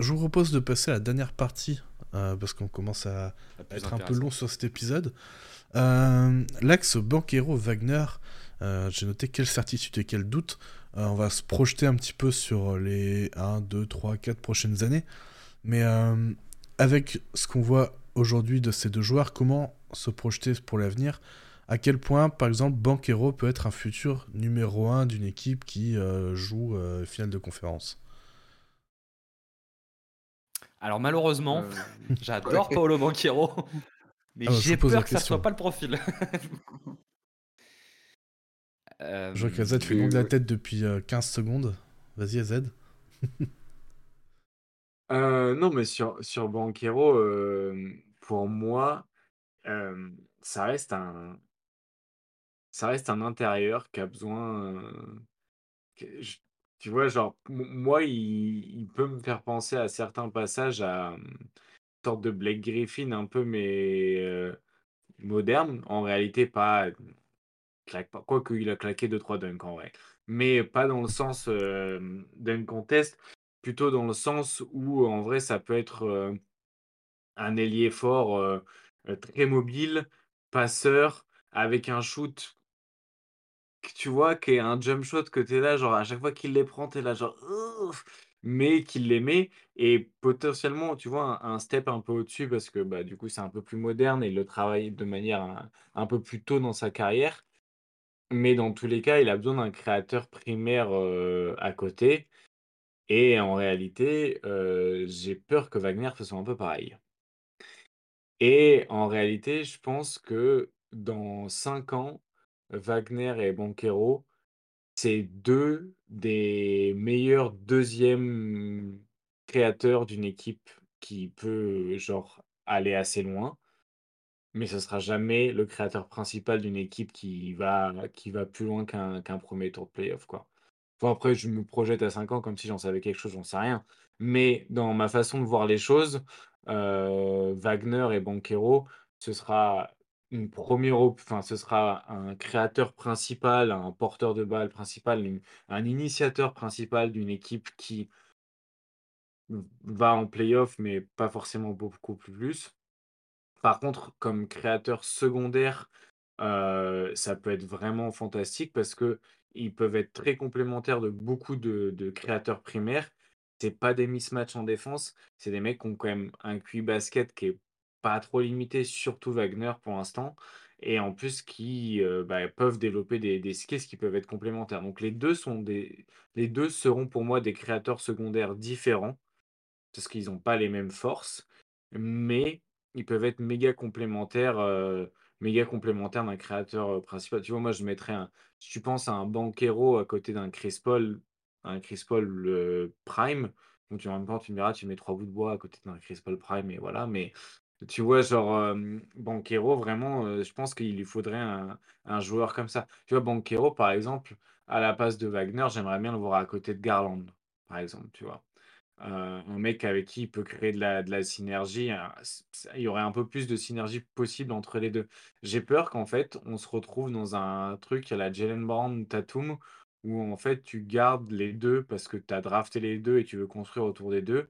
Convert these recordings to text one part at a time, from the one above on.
je vous propose de passer à la dernière partie, euh, parce qu'on commence à, être un peu long sur cet épisode. Euh, L'axe Banquero-Wagner, euh, j'ai noté quelle certitude et quel doute. on va se projeter un petit peu sur les 1, 2, 3, 4 prochaines années. Mais avec ce qu'on voit aujourd'hui de ces deux joueurs, comment se projeter pour l'avenir? À quel point, par exemple, Banquero peut être un futur numéro 1 d'une équipe qui joue finale de conférence? Alors malheureusement, euh, j'adore Paolo Banquero, mais ah, j'ai peur que ça soit pas le profil. euh... Je vois qu'AZ fait de la tête depuis 15 euh, secondes. Vas-y AZ. euh, non, mais sur, sur Banquero, euh, pour moi, ça reste un ça reste un intérieur qui a besoin. Tu vois, genre, moi, il, peut me faire penser à certains passages à une sorte de Blake Griffin un peu, mais moderne. En réalité, pas, claque pas. Quoique, il a claqué 2-3 dunks en vrai. Mais pas dans le sens euh, d'un contest, plutôt dans le sens où, en vrai, ça peut être un ailier fort, très mobile, passeur, avec un shoot tu vois, qui est un jump shot que tu es là, genre à chaque fois qu'il les prend, tu es là, genre, mais qu'il les met et potentiellement, tu vois, un, step un peu au-dessus parce que bah, du coup, c'est un peu plus moderne et il le travaille de manière un, peu plus tôt dans sa carrière. Mais dans tous les cas, il a besoin d'un créateur primaire à côté. Et en réalité, j'ai peur que Wagner fasse un peu pareil. Et en réalité, je pense que dans 5 ans, Wagner et Banquero, c'est deux des meilleurs deuxièmes créateurs d'une équipe qui peut, genre, aller assez loin. Mais ce sera jamais le créateur principal d'une équipe qui va, qui va plus loin qu'un premier tour de playoff, quoi. Après, je me projette à 5 ans comme si j'en savais quelque chose, j'en sais rien. Mais dans ma façon de voir les choses, euh, Wagner et Banquero, ce sera une première, enfin, ce sera un créateur principal, un porteur de balle principal, un initiateur principal d'une équipe qui va en playoff, mais pas forcément beaucoup plus. Par contre, comme créateur secondaire, euh, ça peut être vraiment fantastique parce que ils peuvent être très complémentaires de beaucoup de, de créateurs primaires. C'est pas des mismatchs en défense, c'est des mecs qui ont quand même un QI basket qui est pas trop limité, surtout Wagner pour l'instant. Et en plus, qui euh, bah, peuvent développer des, des, qui peuvent être complémentaires. Donc les deux, sont des, les deux seront pour moi des créateurs secondaires différents, parce qu'ils n'ont pas les mêmes forces, mais ils peuvent être méga complémentaires, euh, méga d'un créateur euh, principal. Tu vois, moi, je mettrais un. Si tu penses à un Banquero à côté d'un Chris un Chris Prime, donc tu, en même temps, tu me diras, tu mets trois bouts de bois à côté d'un Chris Prime, et voilà, mais tu vois, genre, Banquero, vraiment, je pense qu'il lui faudrait un, un joueur comme ça. Tu vois, Banquero, par exemple, à la place de Wagner, j'aimerais bien le voir à côté de Garland, par exemple, tu vois. un mec avec qui il peut créer de la, de la synergie. Hein, il y aurait un peu plus de synergie possible entre les deux. J'ai peur qu'en fait, on se retrouve dans un truc à la Jalen Brown Tatum, où en fait, tu gardes les deux parce que tu as drafté les deux et tu veux construire autour des deux.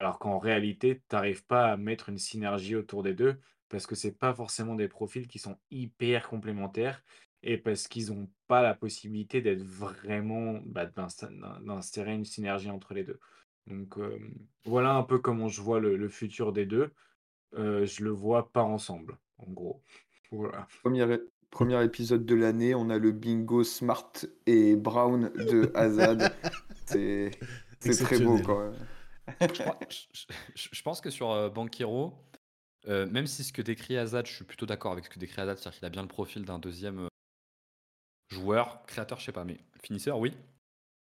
Alors qu'en réalité, tu n'arrives pas à mettre une synergie autour des deux parce que c'est pas forcément des profils qui sont hyper complémentaires et parce qu'ils n'ont pas la possibilité d'être vraiment bah, d'insérer une synergie entre les deux. Donc voilà un peu comment je vois le, futur des deux. Euh, je le vois pas ensemble, en gros. Voilà. Premier, épisode de l'année, on a le bingo Smart et Brown de Azad. c'est très beau quand même je, pense que sur euh, Banquero, euh, même si ce que décrit Azad, je suis plutôt d'accord avec ce que décrit Azad, c'est-à-dire qu'il a bien le profil d'un deuxième euh, joueur, créateur, je sais pas, mais finisseur, oui,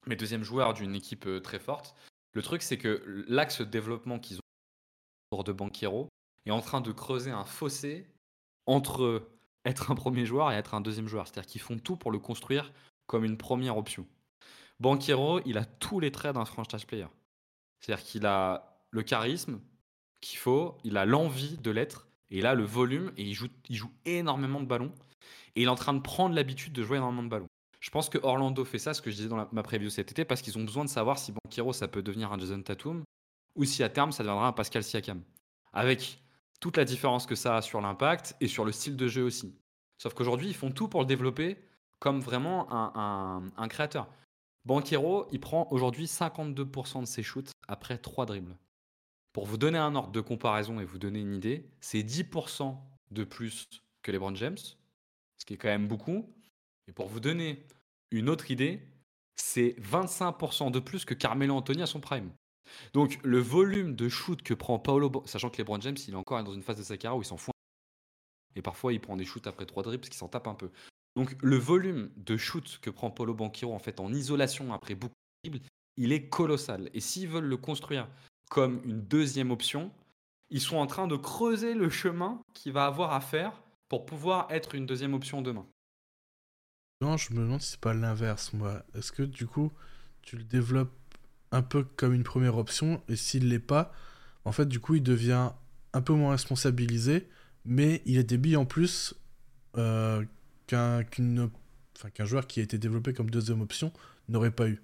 mais deuxième joueur d'une équipe très forte. Le truc, c'est que l'axe de développement qu'ils ont autour de Banquero est en train de creuser un fossé entre être un premier joueur et être un deuxième joueur. C'est-à-dire qu'ils font tout pour le construire comme une première option. Banquero, il a tous les traits d'un franchise player. C'est-à-dire qu'il a le charisme qu'il faut, il a l'envie de l'être, et il a le volume, et il joue, énormément de ballons. Et il est en train de prendre l'habitude de jouer énormément de ballons. Je pense que Orlando fait ça, ce que je disais dans ma preview cet été, parce qu'ils ont besoin de savoir si Banquero ça peut devenir un Jason Tatum, ou si à terme ça deviendra un Pascal Siakam. Avec toute la différence que ça a sur l'impact et sur le style de jeu aussi. Sauf qu'aujourd'hui, ils font tout pour le développer comme vraiment un, créateur. Banquero, il prend aujourd'hui 52% de ses shoots après 3 dribbles. Pour vous donner un ordre de comparaison et vous donner une idée, c'est 10% de plus que LeBron James, ce qui est quand même beaucoup. Et pour vous donner une autre idée, c'est 25% de plus que Carmelo Anthony à son prime. Donc le volume de shoot que prend Paolo, sachant que LeBron James, il est encore dans une phase de sa carrière où il s'en fout. Et parfois, il prend des shoots après 3 dribbles qu'il s'en tape un peu. Donc le volume de shoot que prend Paolo Banquero en fait en isolation après beaucoup de dribbles, il est colossal. Et s'ils veulent le construire comme une deuxième option, ils sont en train de creuser le chemin qu'il va avoir à faire pour pouvoir être une deuxième option demain. Non, je me demande si c'est pas l'inverse, moi. Est-ce que du coup, tu le développes un peu comme une première option, et s'il l'est pas, en fait, du coup, il devient un peu moins responsabilisé, mais il a des billes en plus euh, qu'un joueur qui a été développé comme deuxième option n'aurait pas eu.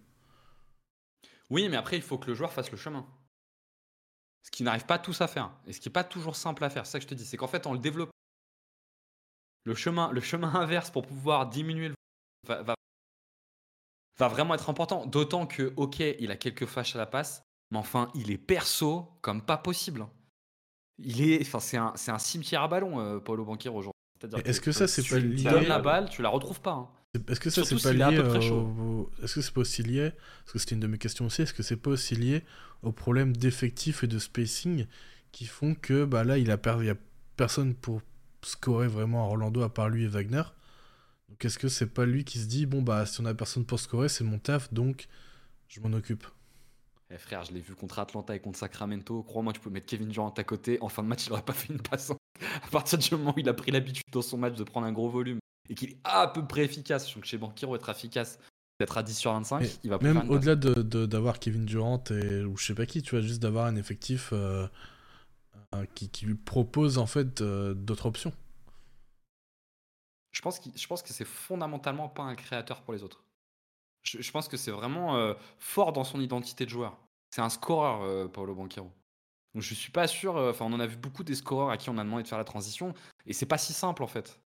Oui, mais après, il faut que le joueur fasse le chemin. Ce qui n'arrive pas tous à faire, et ce qui n'est pas toujours simple à faire. C'est ça que je te dis, c'est qu'en fait, en le développant, le chemin, inverse pour pouvoir diminuer le va, va vraiment être important. D'autant que, ok, il a quelques fâches à la passe, mais enfin, il est perso comme pas possible. Hein. Il est, enfin, c'est un, cimetière à ballon, euh, Paulo Banquier aujourd'hui. Est-ce que, ça, c'est pas lié Tu donnes la balle, tu la retrouves pas. Hein. Est-ce que ça, c'est pas lié Est-ce que c'est pas aussi lié Parce que c'était une de mes questions aussi. Est-ce que c'est pas aussi lié aux problèmes d'effectifs et de spacing qui font que bah là, il a, il y a personne pour scorer vraiment à Orlando à part lui et Wagner. Donc est-ce que c'est pas lui qui se dit bon bah si on a personne pour scorer, c'est mon taf donc je m'en occupe. Eh frère, je l'ai vu contre Atlanta et contre Sacramento. Crois-moi, tu peux mettre Kevin Durant à côté. En fin de match, il aurait pas fait une passe. À partir du moment où il a pris l'habitude dans son match de prendre un gros volume et qu'il est à peu près efficace, je que chez Banquiro être efficace, d'être à 10 sur 25, il va Même au-delà d'avoir de, Kevin Durant et, ou je sais pas qui, tu vois, juste d'avoir un effectif euh, qui, qui, lui propose en fait euh, d'autres options. Je pense, je pense que c'est fondamentalement pas un créateur pour les autres. Je, pense que c'est vraiment euh, fort dans son identité de joueur. C'est un scoreur, euh, Paolo Banquero. Donc je suis pas sûr. Euh, enfin, on en a vu beaucoup des scoreurs à qui on a demandé de faire la transition, et c'est pas si simple en fait.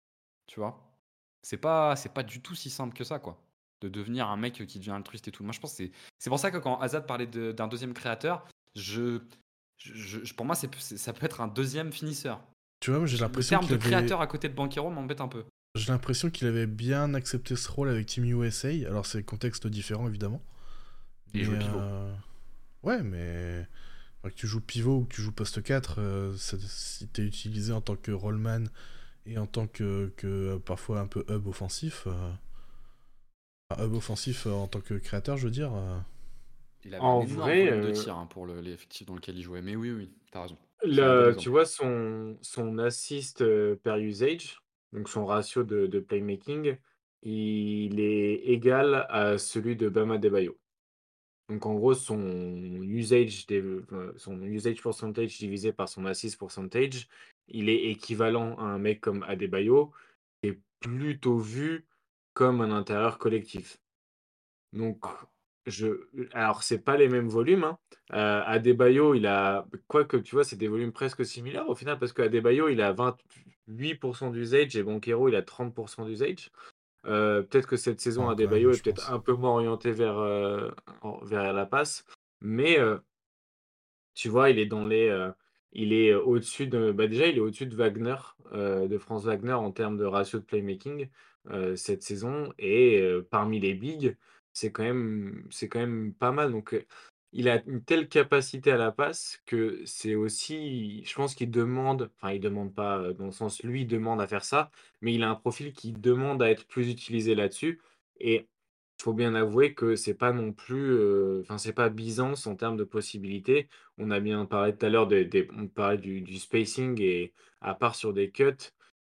Tu vois? C'est pas, c'est pas du tout si simple que ça, quoi. De devenir un mec qui devient altruiste et tout. Moi, je pense que c'est, c'est pour ça que quand Azad parlait d'un deuxième créateur, je, je, pour moi, c'est, ça peut être un deuxième finisseur. Tu vois, j'ai l'impression que le terme de créateur à côté de Banquero m'embête un peu. J'ai l'impression qu'il avait bien accepté ce rôle avec Team USA. Alors, c'est contexte différent, évidemment. Joue pivot. Euh, ouais, mais que tu joues pivot ou que tu joues poste 4, euh, si tu es utilisé en tant que rollman et en tant que, que parfois un peu hub offensif, euh, hub offensif en tant que créateur, je veux dire. Il avait en un vrai, de tir hein, pour l'effectif dans lequel il jouait. Mais oui, oui, t'as raison. tu vois, son, son assist per usage, donc son ratio de, playmaking, il est égal à celui de Bama Debayo. Donc en gros, son usage, percentage divisé par son assist percentage, il est équivalent à un mec comme Adebayo, qui est plutôt vu comme un intérieur collectif. Donc, je, alors c'est pas les mêmes volumes. Hein. Euh, Adebayo, il a, quoi que tu vois, c'est des volumes presque similaires au final, parce qu'Adebayo, il a 20, 8% d'usage et Banquero, il a 30% d'usage. Euh, peut-être que cette saison, à Adebayo est peut-être un peu moins orienté vers, euh, vers la passe. Mais euh, tu vois, il est dans les. il est au-dessus de. Bah déjà, il est au-dessus de Wagner, de France Wagner en termes de ratio de playmaking cette saison. Et parmi les bigs, c'est quand, même, c'est quand même pas mal. Donc il a une telle capacité à la passe que c'est aussi, je pense qu'il demande, enfin il demande pas dans le sens lui demande à faire ça, mais il a un profil qui demande à être plus utilisé là-dessus. Et il faut bien avouer que c'est pas non plus, enfin c'est pas Byzance en termes de possibilités. On a bien parlé tout à l'heure des, on parlait du, spacing et à part sur des cuts,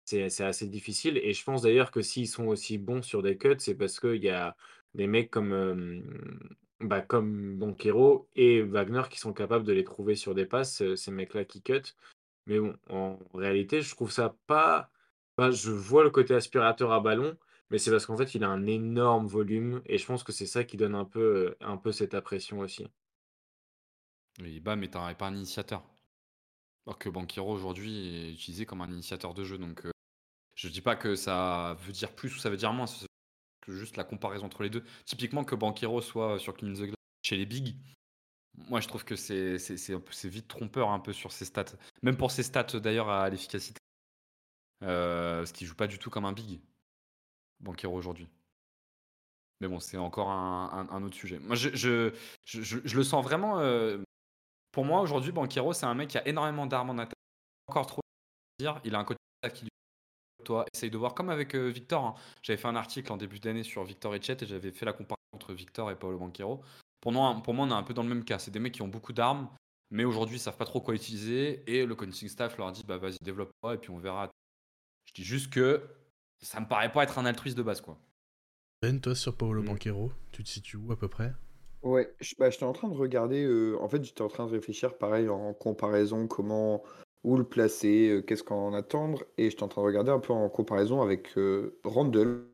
c'est assez difficile. Et je pense d'ailleurs que s'ils sont aussi bons sur des cuts, c'est parce qu'il y a des mecs comme bah, comme Banquero et Wagner qui sont capables de les trouver sur des passes, euh, ces mecs-là qui cut. Mais bon, en réalité, je trouve ça pas. Je vois le côté aspirateur à ballon, mais c'est parce qu'en fait, il a un énorme volume et je pense que c'est ça qui donne un peu, euh, un peu cette impression aussi. Oui, bah, mais tu pas un initiateur. Alors que Banquero aujourd'hui est utilisé comme un initiateur de jeu. Donc je je dis pas que ça veut dire plus ou ça veut dire moins, juste la comparaison entre les deux. Typiquement que Banquero soit sur Clean the chez les bigs, moi je trouve que c'est vite trompeur un peu sur ses stats. Même pour ses stats d'ailleurs à l'efficacité. Euh, ce qui joue pas du tout comme un big, Banquero aujourd'hui. Mais bon, c'est encore un, autre sujet. Moi, je, je, le sens vraiment. Euh, pour moi, aujourd'hui, Banquero, c'est un mec qui a énormément d'armes en attaque. Encore trop dire. Il a un côté qui toi, essaye de voir comme avec euh, Victor. Hein. J'avais fait un article en début d'année sur Victor et Chet et j'avais fait la comparaison entre Victor et Paolo Banquero. Pour moi, pour moi, on est un peu dans le même cas. C'est des mecs qui ont beaucoup d'armes, mais aujourd'hui, ils savent pas trop quoi utiliser. Et le coaching staff leur dit bah vas-y, développe-toi et puis on verra. Je dis juste que ça me paraît pas être un altruiste de base, quoi. Ben, toi, sur Paolo mm. Banquero, tu te situes où à peu près? Ouais, je, bah, j'étais en train de regarder. Euh, en fait, j'étais en train de réfléchir, pareil, en comparaison, comment, où le placer, euh, qu'est-ce qu'en attendre. Et j'étais en train de regarder un peu en comparaison avec euh, Randall.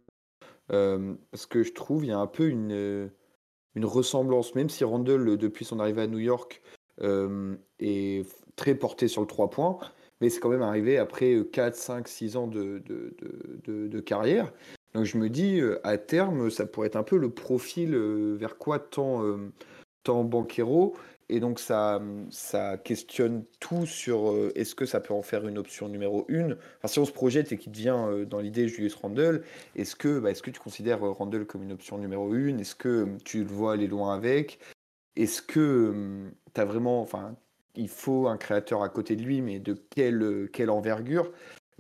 parce que je trouve il y a un peu une, une ressemblance, même si Randall, depuis son arrivée à New York, est très porté sur le 3 points. Mais c'est quand même arrivé après 4, 5, 6 ans de, de, de, de carrière. Donc je me dis, euh, à terme, ça pourrait être un peu le profil euh, vers quoi tend, euh, tend Banquero. Et donc ça, ça questionne tout sur est-ce que ça peut en faire une option numéro une? Enfin, Si on se projette et qu'il devient dans l'idée Julius Randle, est-ce que, bah, est-ce que tu considères Randle comme une option numéro une? Est-ce que tu le vois aller loin avec? Est-ce que tu as vraiment... Enfin, il faut un créateur à côté de lui, mais de quelle, quelle envergure?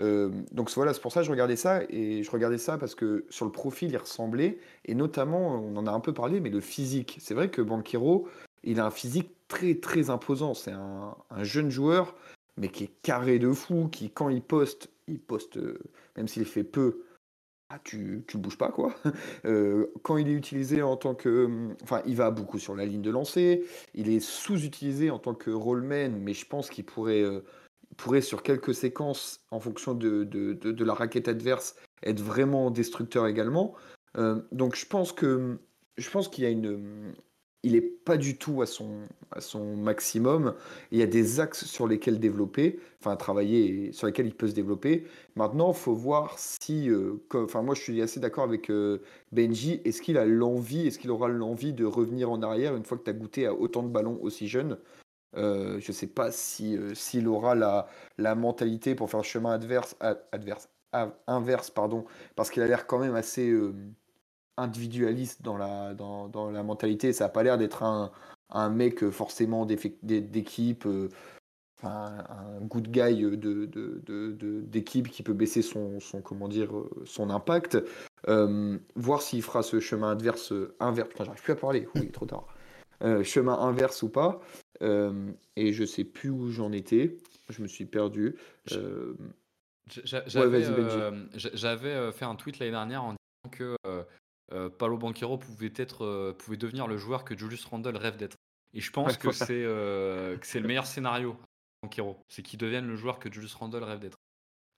Euh, donc voilà, c'est pour ça que je regardais ça, et je regardais ça parce que sur le profil, il ressemblait, et notamment, on en a un peu parlé, mais le physique. C'est vrai que Banquero, il a un physique très très imposant. C'est un, jeune joueur, mais qui est carré de fou, qui quand il poste, il poste, euh, même s'il fait peu, ah, tu, tu bouges pas quoi. Euh, quand il est utilisé en tant que, enfin, il va beaucoup sur la ligne de lancer. Il est sous-utilisé en tant que rollman, mais je pense qu'il pourrait pourrait sur quelques séquences, en fonction de, de, de, la raquette adverse, être vraiment destructeur également. Euh, donc je pense que je pense qu'il y a une il n'est pas du tout à son, maximum. Il y a des axes sur lesquels développer, enfin travailler, sur lesquels il peut se développer. Maintenant, il faut voir si, euh, enfin moi je suis assez d'accord avec euh, Benji, est-ce qu'il a l'envie, est-ce qu'il aura l'envie de revenir en arrière une fois que tu as goûté à autant de ballons aussi jeunes? Euh, je ne sais pas si, euh, s'il aura la, la, mentalité pour faire le chemin adverse, inverse, pardon, parce qu'il a l'air quand même assez individualiste dans la, dans, dans, la mentalité. Ça n'a pas l'air d'être un, un, mec forcément d'équipe, enfin, un good guy de, de, d'équipe qui peut baisser son, son, comment dire, son impact. voir s'il fera ce chemin adverse, inverse. j'arrive plus à parler, oui, trop tard. chemin inverse ou pas. Euh, et je sais plus où j'en étais. Je me suis perdu. Euh, j'avais euh, fait un tweet l'année dernière en disant que Paolo Banquero pouvait, être, pouvait devenir le joueur que Julius Randle rêve d'être. Et je pense que c'est le meilleur scénario, Banquero. C'est qu'il devienne le joueur que Julius Randle rêve d'être.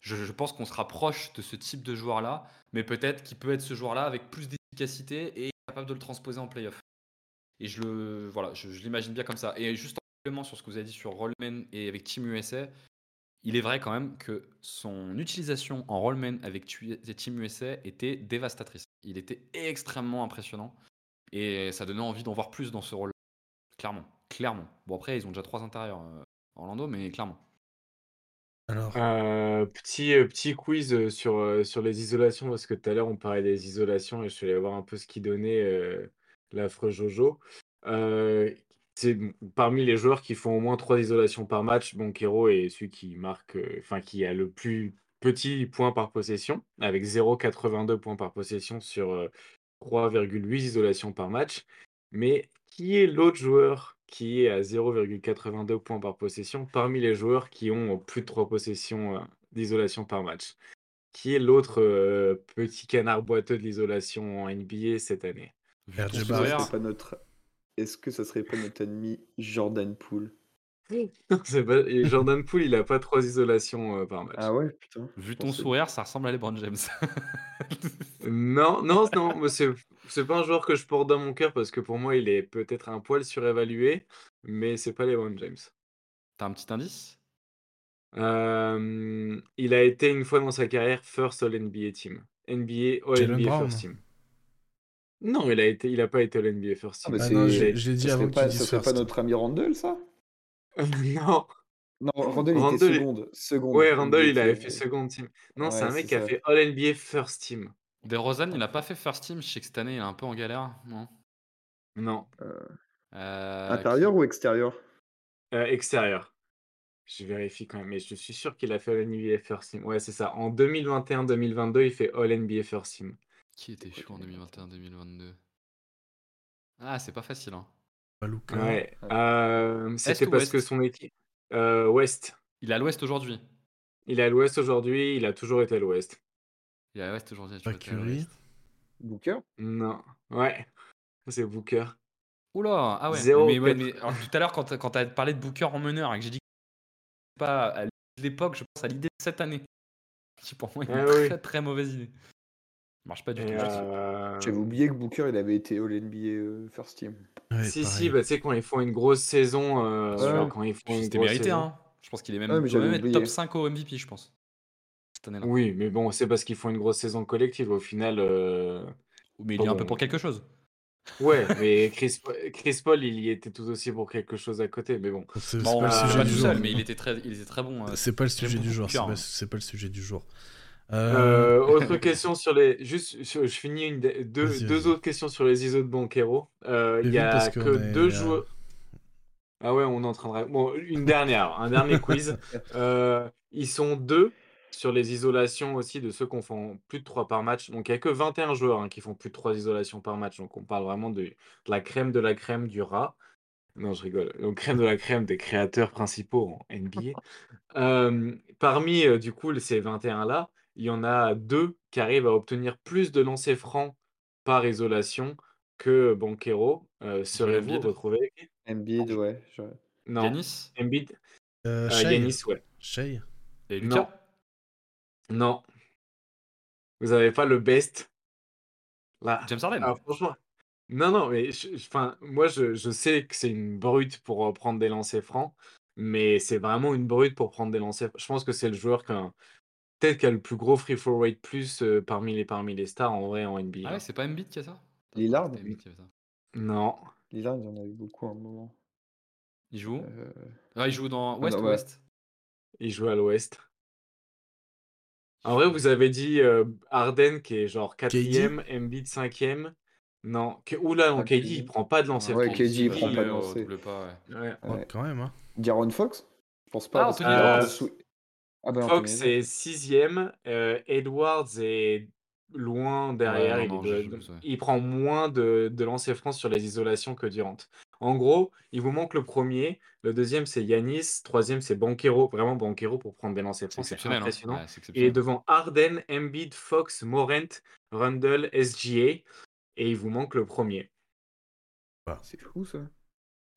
Je, je, pense qu'on se rapproche de ce type de joueur-là, mais peut-être qu'il peut être ce joueur-là avec plus d'efficacité et capable de le transposer en playoff. Et je il est vrai quand même que son utilisation en Rollman avec Team USA était dévastatrice. Il était extrêmement impressionnant et ça donnait envie d'en voir plus dans ce rôle. Clairement, clairement. Bon après, ils ont déjà trois intérieurs euh, Orlando, mais clairement. Alors, euh, petit, euh, petit quiz sur, sur les isolations, parce que tout à l'heure on parlait des isolations et je suis allé voir un peu ce qui donnait l'affreux Jojo. Euh, c'est parmi les joueurs qui font au moins 3 isolations par match, Bonkero est celui qui marque, euh, enfin qui a le plus petit point par possession, avec 0,82 points par possession sur 3,8 euh, isolations par match. Mais qui est l'autre joueur qui est à 0,82 points par possession parmi les joueurs qui ont plus de 3 possessions d'isolation par match? Qui est l'autre petit canard boiteux de l'isolation en NBA cette année? Pas notre... Est-ce que ça serait pas notre ennemi Jordan Poole? Et Jordan Poole, il a pas trois isolations, par match. Ah ouais, putain, Vu ton sourire, ça ressemble à LeBron James. Non, non, non, c'est c'est pas un joueur que je porte dans mon cœur parce que pour moi, il est peut-être un poil surévalué, mais c'est pas LeBron James. T'as un petit indice? il a été une fois dans sa carrière first All NBA team. NBA All NBA first team. Non, il a été il a pas été All NBA first ah, team. Ah, non, j'ai dit avant pas, ce serait pas notre ami Randall, ça? Non. Non, Randall, il était seconde, seconde. Ouais, Randall, il avait fait second team. Non, c'est un mec qui a fait All NBA first team. DeRozan, il a pas fait first team. Je sais que cette année, il est un peu en galère, non? Non. Euh, intérieur ou extérieur? Euh, extérieur. Je vérifie quand même, mais je suis sûr qu'il a fait All NBA First Team. Ouais, c'est ça. En 2021-2022, il fait All NBA First Team. Qui était chaud en 2021-2022 Ah, c'est pas facile, hein. Ouais. Euh, c'était parce que son équipe. Euh, Ouest. Il est à l'ouest aujourd'hui. Il est à l'ouest aujourd'hui, il a toujours été à l'ouest. Il est à l'ouest aujourd'hui. Booker? Non. Ouais. C'est Booker. Oula, ah ouais. mais, mais, tout à l'heure, quand, quand tu as parlé de Booker en meneur et que j'ai dit pas à l'époque, je pense à l'idée de cette année. Qui pour moi est une ah très très mauvaise idée. Marche pas du tout. Euh, J'avais oublié que Booker il avait été All NBA euh, First Team. si, si, bah, tu sais, quand ils font une grosse saison, euh, quand ils font C'était mérité, hein. Je pense qu'il est même, même top 5 au MVP, je pense. Cette année-là. Oui, mais bon, c'est parce qu'ils font une grosse saison collective au final. Mais il est un peu pour quelque chose. Ouais, mais Chris, Chris Paul, il y était tout aussi pour quelque chose à côté, mais bon. C'est pas le sujet du jour. mais il était très, il était très bon. Euh, c'est pas le sujet du jour. C'est pas, le sujet du jour. Autre question sur les. Juste, je, finis une deux, deux autres questions sur les ISO de Banquero. Euh, il y a que deux joueurs. Ah ouais, on est en train de. Bon, une dernière, un dernier quiz. Euh, ils sont deux sur les isolations aussi de ceux qui font plus de 3 par match. Donc il n'y a que 21 joueurs hein, qui font plus de 3 isolations par match. Donc on parle vraiment de, la crème de la crème du rat. Non, je rigole. Donc crème de la crème des créateurs principaux en NBA. Euh, parmi euh, du coup ces 21-là, il y en a deux qui arrivent à obtenir plus de lancers francs par isolation que Banquero. Euh, Serez-vous retrouvé Embiid, ouais. Non. Yanis Embiid. Euh, Yanis, ouais. Shay. Et Lucas non. Vous avez pas le best. Là. James Harden. Ah, franchement. Non, non, mais enfin, moi, je, je sais que c'est une brute pour euh, prendre des lancers francs, mais c'est vraiment une brute pour prendre des lancers. Je pense que c'est le joueur qui a peut-être qui a le plus gros free throw rate plus euh, parmi les parmi les stars en vrai en NBA. Ah ouais, c'est pas Embiid qui a ça? Lillard Non. Lillard, il y en a eu beaucoup à un moment. Il joue euh... ah, il joue dans Ouest ou Ouest? Il joue à l'Ouest. En vrai, vous avez dit euh, Arden qui est genre quatrième, Embiid cinquième. Non, oula, non, ah, KD il prend pas de lancer. Ouais, KD il prend pas de lancer. Ouais. quand même. Hein. Fox? Je pense pas. Ah, ah bah, Fox est sixième, euh, Edwards est loin derrière. il, prend moins de, de lancers francs sur les isolations que Durant. En gros, il vous manque le premier. Le deuxième, c'est Yanis. Troisième, c'est Banquero. Vraiment, Banquero pour prendre des lancers francs, c'est hein. impressionnant. il est devant Arden, Embiid, Fox, Morent, Rundle, SGA. Et il vous manque le premier. C'est fou ça.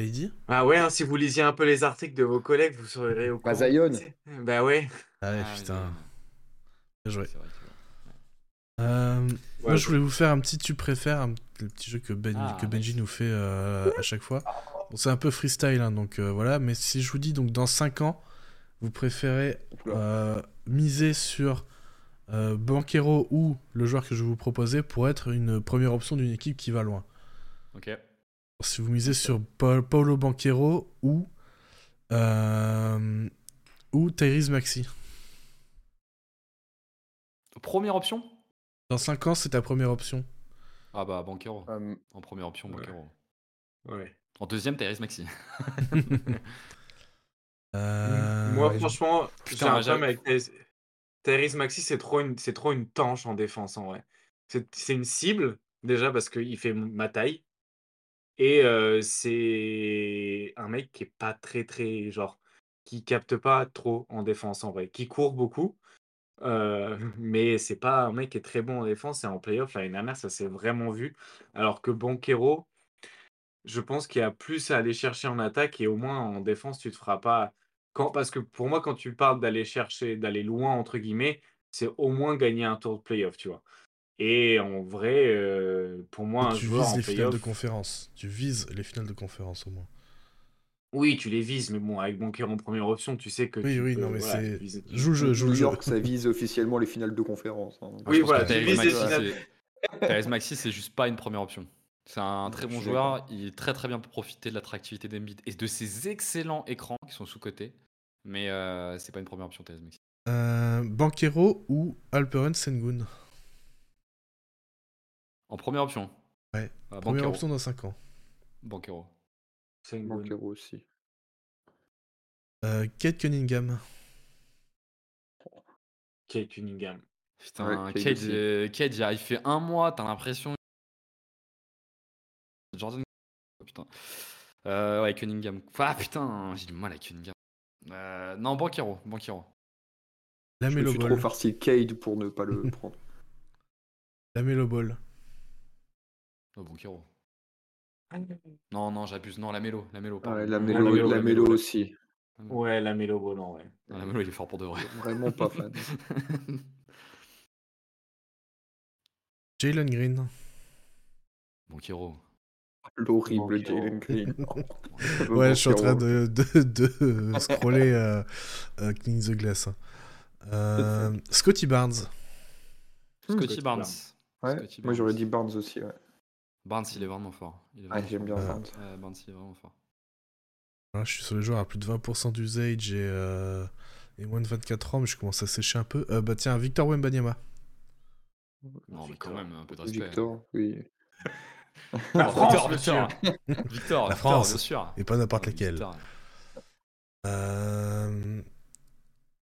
Dit Ah ouais, hein, si vous lisiez un peu les articles de vos collègues, vous serez au courant. Zion. Bah ouais. Ah ouais, ah, putain. Bien joué. Euh, moi, je voulais vous faire un petit tu préfères, un, le petit jeu que, ben, ah, que Benji nous fait euh, à chaque fois. c'est un peu freestyle, hein, donc euh, voilà. Mais si je vous dis, donc dans 5 ans, vous préférez miser sur Banquero ou le joueur que je vais vous proposer pour être une première option d'une équipe qui va loin. Ok. Si vous misez sur Paulo Banquero ou, ou Tyrese Maxi. Première option? Dans 5 ans, c'est ta première option. Ah bah, Banquero. En première option, Banquero. Ouais. En deuxième, Thérèse Maxi. Euh, Moi, franchement, j'ai un problème avec Thérèse Maxi, c'est trop, une... trop une tanche en défense, en vrai. C'est une cible, déjà, parce qu'il fait ma taille. Et c'est un mec qui est pas très, très, genre, qui capte pas trop en défense, en vrai. Qui court beaucoup, mais c'est pas un mec qui est très bon en défense et en playoff l'année dernière, ça s'est vraiment vu. Alors que Banquero, je pense qu'il y a plus à aller chercher en attaque et au moins en défense, tu te feras pas quand parce que pour moi, quand tu parles d'aller chercher d'aller «loin» entre guillemets, c'est au moins gagner un tour de playoff, tu vois? Et en vrai, euh, pour moi, un tu joueur vises en les finales de conférence. Tu vises les finales de conférence au moins. Oui, tu les vises, mais bon, avec Banquero en première option, tu sais que Oui, tu oui, peux non, mais voilà, c'est. viser Joue le jeu, joue le New jeu. York, ça vise officiellement les finales de conférence. hein. Oui, voilà, tu vises les Maxey, finales. Maxey, c'est juste pas une première option. C'est un très bon joueur. Il est très très bien pour profiter de l'attractivité d'Embiid et de ses excellents écrans qui sont sous-cotés. Mais euh, c'est pas une première option, Tyrese Maxey. Euh, Banquero ou Alperen Sengun? En première option. Ouais, Ah, Première option dans 5 ans. Banchero. C'est une bonne- Banquero aussi. Euh, Kate Cunningham. Kate Cunningham. Putain, Ouais, aussi. euh, il fait un mois, t'as l'impression. Jordan. Oh, putain. Euh, ouais, Cunningham. Ah putain, j'ai du mal à Cunningham. Euh, non, Banquero. Banquero. Je me Lamelo suis trop Ball. farci Cade pour ne pas le prendre. Lamelo Ball. Oh, Banquero. Non, non, j'abuse. Non, la mélo. La mélo. Ouais, la mélo, mélo aussi. Ouais, la Melo Ballon, ouais. Non, la mélo, il est fort pour de vrai. Vraiment pas fan. Jalen Green. Banquero. L'horrible. Jalen Green. Ouais, je suis en train de, de, de, euh, scroller euh, euh, Clean the Glass. hein. Euh, Scotty Barnes. Scotty Barnes. Ouais, Scotty moi j'aurais Barnes. dit Barnes aussi. Ouais, Barnes, il est vraiment fort. Il est Ouais, vraiment j'aime bien. Euh, Barnes. Ouais, Barnes, il est vraiment fort. Voilà, je suis sur les joueurs à plus de 20% d'usage et, euh, et moins de 24 ans, mais je commence à sécher un peu. Euh, bah tiens, Victor Wembanyama. Non, mais quand Victor. même, un peu de respect. Victor, oui. La France, Victor. Victor. Victor, La Victor, France. bien sûr. Et pas n'importe Ouais, laquelle. Victor. Euh,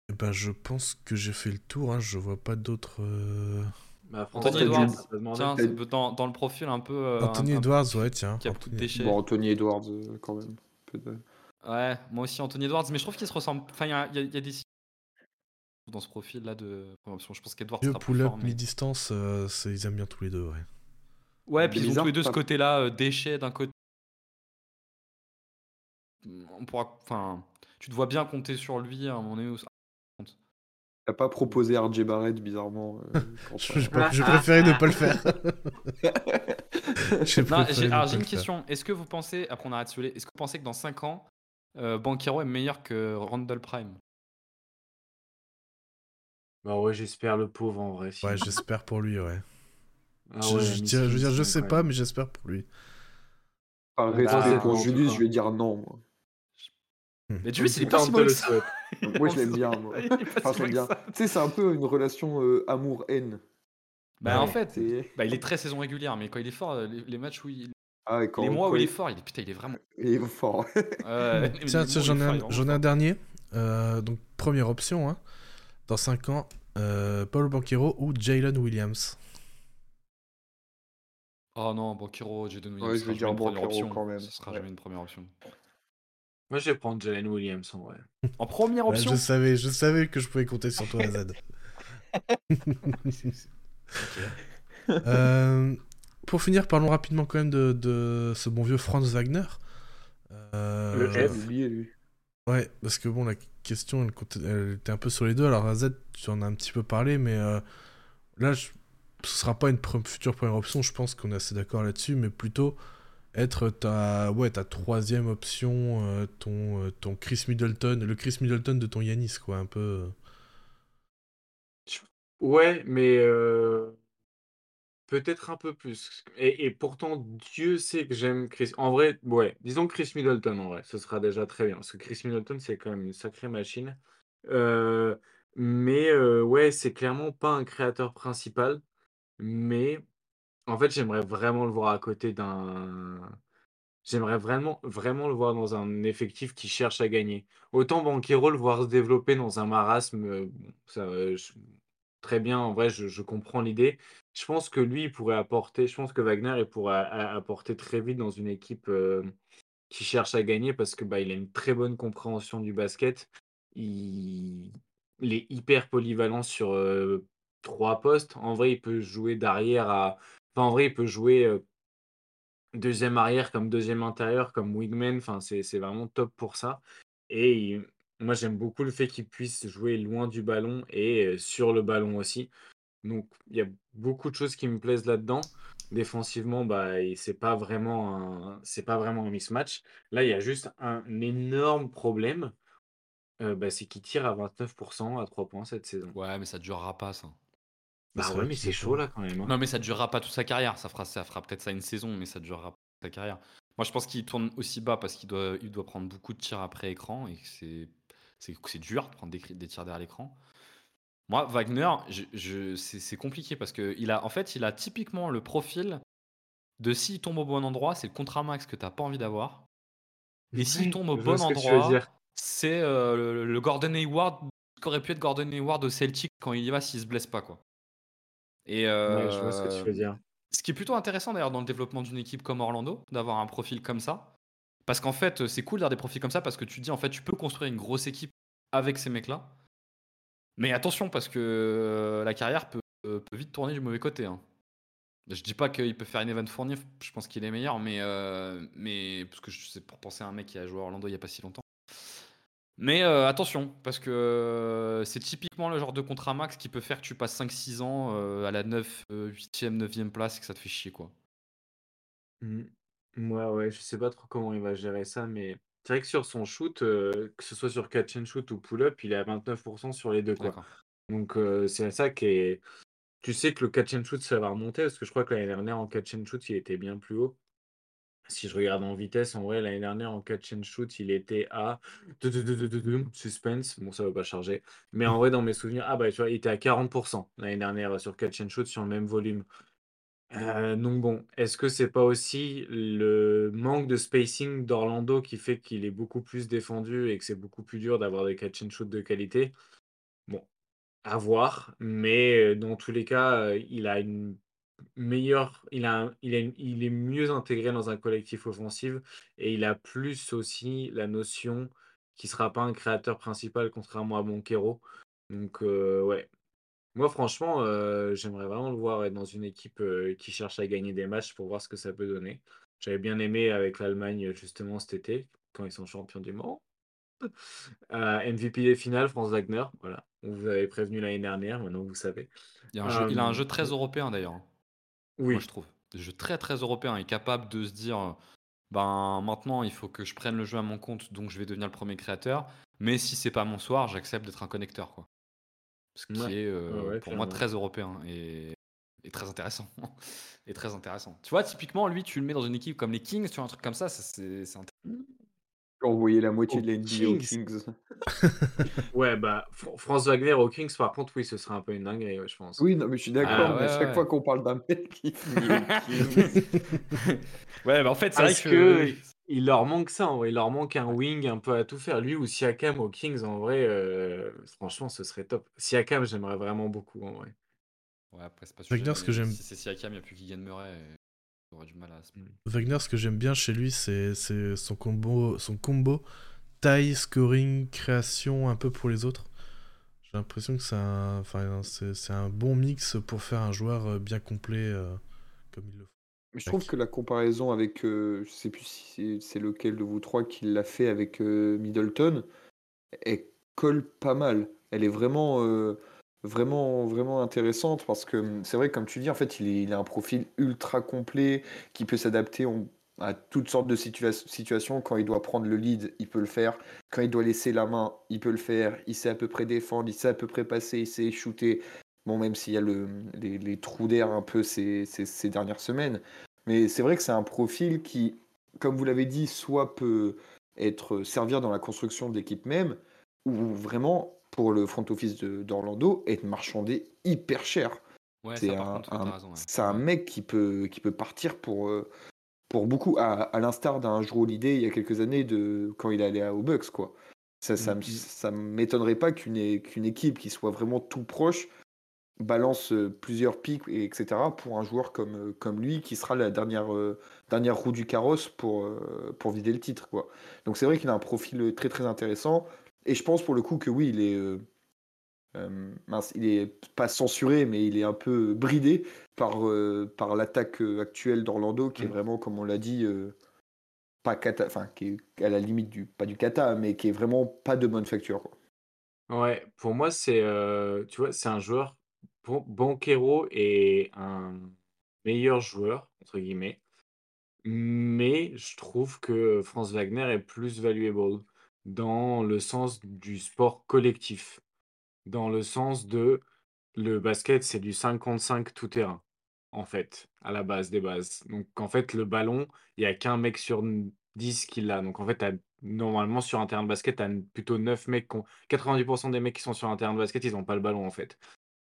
eh ben, je pense que j'ai fait le tour. Hein. Je vois pas d'autres. Bah, Anthony Edwards. Tiens, dans, dans le profil un peu. euh, Anthony un- un- Edwards, ouais, tiens. Qui a de. Bon, Anthony Edwards euh, quand même. De- Ouais, moi aussi Anthony Edwards, mais je trouve qu'il se ressemble. Enfin, il y a, y y des dans ce profil-là de. Enfin, Je pense qu'Edwards plus pull-up mais- mi-distance, euh, ils aiment bien tous les deux, ouais. Ouais, puis ils ont tous les deux ce côté-là, euh, déchets d'un côté. On pourra. Enfin, tu te vois bien compter sur lui à un moment donné. T'as pas proposé RJ Barrett bizarrement. euh, Je, je je préférais ne pas le faire. J'ai Non, alors une question. Est-ce que vous pensez, après on arrête de est-ce que vous pensez que dans 5 ans, euh, Banquero est meilleur que Randall Prime? Bah ouais, j'espère le pauvre en vrai. Ouais, j'espère pour lui, ouais. Ah je, ouais, je la dirais- je veux dire, je sais pas, mais j'espère pour lui. Par Bah, respect pour en tout Julius, je vais dire non. Moi, Mais Julius, il est En pas si mauvais que ça. Souhaite. moi je l'aime bien. Moi. Enfin, je l'aime bien. Tu sais, c'est un peu une relation euh, amour-haine. Bah Ouais. en fait, bah, il est très saison régulière, mais quand il est fort, euh, les, les matchs où il. Ah, et quand, les mois où il est fort, il est, putain, il est vraiment. il est fort. Tiens, j'en ai, un- vraiment j'en ai un fort. dernier. Euh, donc, première option, hein. Dans 5 ans, euh, Paul Banquero ou Jalen Williams? Oh non, Banquero, Jaden Williams. Ouais, je vais dire option. quand même. Ce sera Ouais. jamais une première option. Moi, je vais prendre Jalen Williams en vrai. En première Ouais, option je savais, je savais que je pouvais compter sur toi, Z. Euh, pour finir, parlons rapidement quand même de, de ce bon vieux Franz Wagner. Euh, Le F. oublié lui. Ouais, parce que bon, la question, elle, comptait- elle était un peu sur les deux. Alors, Z, tu en as un petit peu parlé, mais euh, là, je- ce sera pas une pre- future première option. Je pense qu'on est assez d'accord là-dessus, mais plutôt être ta, ouais, ta troisième option, euh, ton, euh, ton Chris Middleton, le Chris Middleton de ton Yanis, quoi, un peu. euh. Ouais, mais peut-être un peu plus. Et, et pourtant, Dieu sait que j'aime Chris. En vrai, ouais, disons Chris Middleton en vrai, ce sera déjà très bien. Parce que Chris Middleton, c'est quand même une sacrée machine. Mais ouais, c'est clairement pas un créateur principal. Mais en fait, j'aimerais vraiment le voir à côté d'un. J'aimerais vraiment, vraiment le voir dans un effectif qui cherche à gagner. Autant Banquero, le voir se développer dans un marasme, euh, ça, euh, très bien, en vrai, je, comprends l'idée. Je pense que lui, il pourrait apporter, je pense que Wagner, il pourrait apporter très vite dans une équipe euh, qui cherche à gagner parce que bah, il a une très bonne compréhension du basket. Il, est hyper polyvalent sur trois postes. En vrai, il peut jouer d'arrière à. En vrai, il peut jouer. deuxième arrière, comme deuxième intérieur, comme wingman. Enfin, c'est vraiment top pour ça. Et moi, j'aime beaucoup le fait qu'il puisse jouer loin du ballon et sur le ballon aussi. Donc, il y a beaucoup de choses qui me plaisent là-dedans. Défensivement, bah, c'est pas vraiment pas vraiment un mismatch. Là, il y a juste un énorme problème. bah, c'est qu'il tire à 29% à 3 points cette saison. Ouais, mais ça durera pas, ça. Bah ouais, mais c'est chaud là quand même. Hein. Non, mais ça durera pas toute sa carrière. Ça fera, ça fera peut-être ça une saison, mais ça durera pas toute sa carrière. Moi, je pense qu'il tourne aussi bas parce qu'il doit, il doit prendre beaucoup de tirs après écran et que c'est, c'est, dur de prendre des, des tirs derrière l'écran. Moi, Wagner, je, c'est compliqué parce que il a, en fait, il a typiquement le profil de s'il tombe au bon endroit, c'est le contrat max que tu n'as pas envie d'avoir. Et s'il tombe au bon endroit, c'est euh, le, Gordon Hayward qu'aurait pu être Gordon Hayward au Celtic quand il y va s'il se blesse pas quoi. Et je vois ce que tu veux euh, dire. Ce qui est plutôt intéressant d'ailleurs dans le développement d'une équipe comme Orlando, d'avoir un profil comme ça. Parce qu'en fait, c'est cool d'avoir des profils comme ça parce que tu dis en fait, tu peux construire une grosse équipe avec ces mecs-là. Mais attention, parce que euh, la carrière peut, peut, vite tourner du mauvais côté. Hein. Je dis pas qu'il peut faire une event Fournier, je pense qu'il est meilleur, mais, euh, mais parce que c'est pour penser à un mec qui a joué à Orlando il y a pas si longtemps. Mais euh, attention, parce que c'est typiquement le genre de contrat max qui peut faire que tu passes 5-6 ans à la 9, 8e, 9e place et que ça te fait chier, quoi. Mmh. Ouais, ouais, je sais pas trop comment il va gérer ça, mais c'est vrai que sur son shoot, que ce soit sur catch and shoot ou pull-up, il est à 29% sur les deux, quoi. Donc, c'est ça qui est. Tu sais que le catch and shoot, ça va remonter, parce que je crois que l'année dernière, en catch and shoot, il était bien plus haut. Si je regarde en vitesse, en vrai, l'année dernière, en catch and shoot, il était à suspense. Bon, ça va pas charger. Mais en vrai, dans mes souvenirs, ah bah, tu vois, il était à 40% l'année dernière sur catch and shoot sur le même volume. Euh, donc bon, est-ce que c'est pas aussi le manque de spacing d'Orlando qui fait qu'il est beaucoup plus défendu et que c'est beaucoup plus dur d'avoir des catch and shoot de qualité? Bon, à voir, mais dans tous les cas, il a une meilleure il a il il est mieux intégré dans un collectif offensif et il a plus aussi la notion qu'il sera pas un créateur principal contrairement à Monquero. Donc ouais, moi, franchement, euh, j'aimerais vraiment le voir être dans une équipe euh, qui cherche à gagner des matchs pour voir ce que ça peut donner. J'avais bien aimé avec l'Allemagne justement cet été, quand ils sont champions du monde. Euh, MVP des finales, France Wagner, voilà. On vous avait prévenu l'année dernière, maintenant vous savez. Il, a un jeu, très européen d'ailleurs. Oui. Moi, je trouve. Un jeu très très européen. Il est capable de se dire ben maintenant il faut que je prenne le jeu à mon compte, donc je vais devenir le premier créateur. Mais si c'est pas mon soir, j'accepte d'être un connecteur. Quoi. Ce qui est euh, pour moi très européen et, très intéressant. et très intéressant. Tu vois, typiquement, lui, tu le mets dans une équipe comme les Kings, tu vois, un truc comme ça, c'est intéressant. Envoyer la moitié de la NBA aux Kings. ouais, bah, France Wagner aux Kings, par contre, oui, ce serait un peu une dinguerie, je pense. Oui, non, mais je suis d'accord, ah mais à chaque fois qu'on parle d'un mec qui ouais, bah en fait, c'est vrai que il leur manque ça, en vrai. Il leur manque un wing un peu à tout faire. Lui ou Siakam aux Kings, en vrai, euh, franchement, ce serait top. Siakam, j'aimerais vraiment beaucoup, en vrai. Ouais, après, c'est pas sûr. Wagner, ce que j'aime. Si c'est Siakam, il n'y a plus Keegan Murray. Il aura du mal à se. Mm. Wagner, ce que j'aime bien chez lui, c'est son combo, son combo taille, scoring, création, un peu pour les autres. J'ai l'impression que c'est un, enfin, c'est un bon mix pour faire un joueur euh, bien complet euh, comme il le faut. Je trouve que la comparaison avec, euh, je sais plus si c'est lequel de vous trois qui l'a fait avec euh, Middleton, elle colle pas mal. Elle est vraiment, euh, vraiment, vraiment intéressante parce que hum, c'est vrai, comme tu dis, en fait, il, a un profil ultra complet qui peut s'adapter à toutes sortes de situations. Quand il doit prendre le lead, il peut le faire. Quand il doit laisser la main, il peut le faire. Il sait à peu près défendre, il sait à peu près passer, il sait shooter. Bon, même s'il y a le, les, trous d'air un peu ces, ces, dernières semaines. Mais c'est vrai que c'est un profil qui, comme vous l'avez dit, soit peut être servir dans la construction de l'équipe même, ou vraiment, pour le front office d'Orlando, être marchandé hyper cher. c'est un, un, mec qui peut, qui peut partir pour, euh, pour beaucoup, à, l'instar d'un joueur Holiday il y a quelques années de, quand il allait au Bucks. Quoi. Ça ne ça, m'étonnerait pas qu'une qu'une équipe qui soit vraiment tout proche balance plusieurs pics, etc., pour un joueur comme, comme lui, qui sera la dernière, dernière roue du carrosse pour, pour vider le titre. Quoi. Donc c'est vrai qu'il a un profil très très intéressant, et je pense pour le coup que oui, il est, Euh, mince, il est pas censuré, mais il est un peu bridé par, euh, par l'attaque euh, actuelle d'Orlando, qui est mm. vraiment, comme on l'a dit, pas kata, enfin, qui est à la limite du, pas du kata, mais qui est vraiment pas de bonne facture. Ouais, pour moi, c'est, tu vois, c'est un joueur. Banquero est un meilleur joueur, entre guillemets, mais je trouve que Franz Wagner est plus valuable dans le sens du sport collectif dans le sens de le basket, c'est du 55 tout terrain, en fait, à la base des bases. Donc, en fait, le ballon, il n'y a qu'un mec sur 10 qui l'a. Donc, en fait, normalement, sur un terrain de basket, tu as plutôt 9 mecs. 90% des mecs qui sont sur un terrain de basket, ils n'ont pas le ballon, en fait.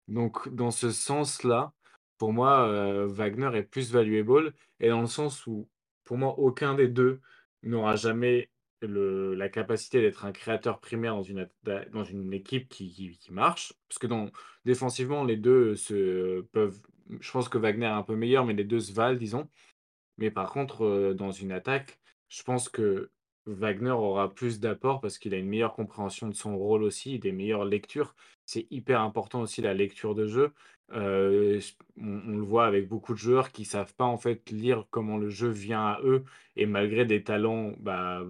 Donc, dans ce sens-là, pour moi, euh, Wagner est plus valuable. Et dans le sens où, pour moi, aucun des deux n'aura jamais la capacité d'être un créateur primaire dans une, dans une équipe qui, qui, marche. Parce que défensivement, les deux se peuvent. Je pense que Wagner est un peu meilleur, mais les deux se valent, disons. Mais par contre, euh, dans une attaque, je pense que Wagner aura plus d'apport parce qu'il a une meilleure compréhension de son rôle aussi, des meilleures lectures. C'est hyper important aussi la lecture de jeu. Euh, on, le voit avec beaucoup de joueurs qui savent pas en fait lire comment le jeu vient à eux et malgré des talents bah,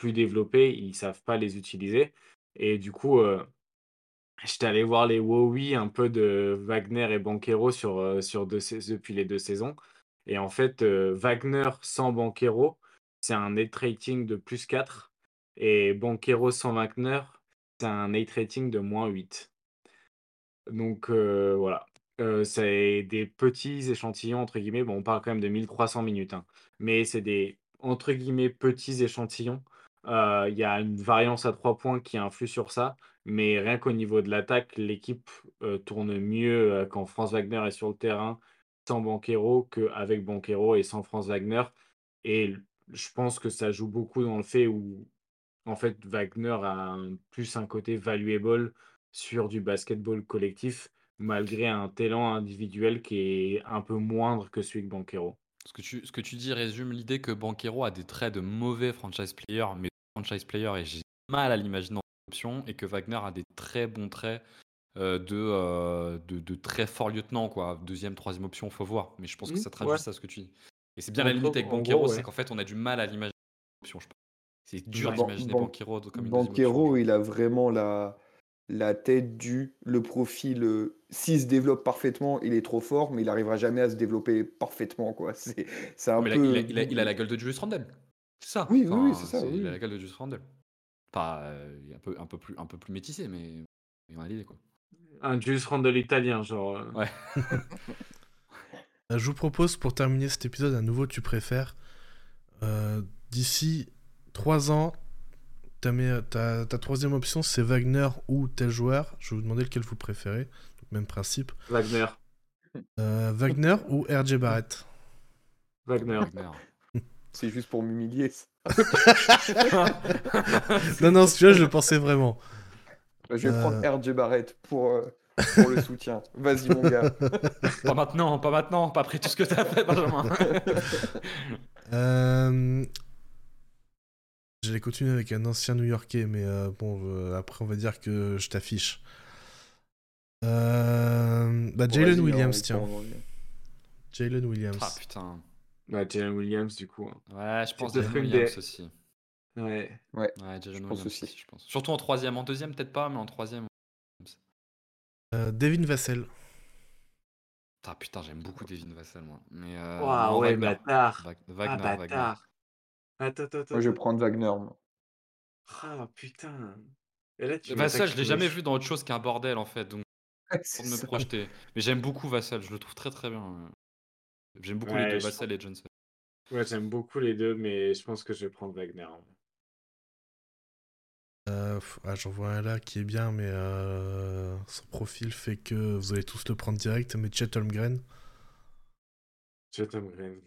plus développés, ils savent pas les utiliser. Et du coup, euh, j'étais allé voir les WoWi un peu de Wagner et Banquero sur, euh, sur deux, depuis les deux saisons. Et en fait, euh, Wagner sans Banquero, c'est un net rating de plus 4. Et Banquero sans Wagner, c'est un net rating de moins 8. Donc voilà. c'est des petits échantillons, entre guillemets. Bon, on parle quand même de 1300 minutes. Hein. mais c'est des, entre guillemets, petits échantillons il y a une variance à trois points qui influe sur ça, mais rien qu'au niveau de l'attaque, l'équipe tourne mieux quand Franz Wagner est sur le terrain sans Banquero qu'avec Banquero et sans Franz Wagner. Et je pense que ça joue beaucoup dans le fait où en fait Wagner a plus un côté valuable sur du basketball collectif malgré un talent individuel qui est un peu moindre que celui de Banquero. Ce que, tu, ce que tu dis résume l'idée que Banquero a des traits de mauvais franchise player, mais franchise player et j'ai mal à l'imaginer en option, et que Wagner a des très bons traits euh, de, euh, de, de, très fort lieutenant, quoi. Deuxième, troisième option, faut voir. Mais je pense que mmh, ça traduit ça ce que tu dis. Et c'est bien la limite avec Banquero, c'est qu'en fait, on a du mal à l'imaginer option, je pense. C'est dur d'imaginer Banquero comme une Banquero, il a vraiment la, la tête du, le profil. Euh, s'il se développe parfaitement, il est trop fort, mais il n'arrivera jamais à se développer parfaitement, quoi. C'est, un peu... il, a, il, a, la gueule de Julius Randle. C'est ça. Oui, oui, c'est ça. A la gueule de Julius Randle. Pas euh, un, peu, un, peu plus, un peu plus métissé, mais, mais on a l'idée, quoi. Un Julius Randle italien, genre. Euh. Ouais. Je vous propose pour terminer cet épisode un nouveau tu préfères. D'ici 3 ans, ta, ta, troisième option, c'est Wagner ou tel joueur. Je vais vous demander lequel vous préférez. même principe. Wagner. Euh, Wagner ou RJ Barrett? Wagner. C'est juste pour m'humilier. non, non, celui-là, je le pensais vraiment. Bah, je vais prendre euh. RJ Barrett pour, euh, pour le soutien. Vas-y, mon gars. pas maintenant, pas maintenant, pas après tout ce que t'as fait, Benjamin. euh, J'allais continuer avec un ancien New-Yorkais, mais euh, bon, euh, après on va dire que je t'affiche. Euh, bah, Jalen Williams, tiens. Jalen Williams. Ah putain. Ouais, Jalen Williams, du coup. Hein. Ouais, je pense Jalen Williams aussi. Ouais. Ouais, ouais Jalen Williams aussi. Je pense. Surtout en troisième. En deuxième, peut-être pas, mais en troisième. Devin Vassell. Ah putain, j'aime beaucoup Devin Vassell, moi. Mais, euh, ouais, bâtard. Wagner, ah, bâtard. Attends, attends, attends. Moi, je vais prendre Wagner. Ah, putain. Et là, tu Vassal, je l'ai jamais vu dans autre chose qu'un bordel, en fait. Donc, pour me projeter. Mais j'aime beaucoup Vassal, je le trouve très très bien. J'aime beaucoup les deux, Vassal et Johnson. Ouais, j'aime beaucoup les deux, mais je pense que je vais prendre Wagner. Euh, ah, J'en vois un là qui est bien, mais euh, son profil fait que vous allez tous le prendre direct. Mais Chet Holmgren. Chet Holmgren.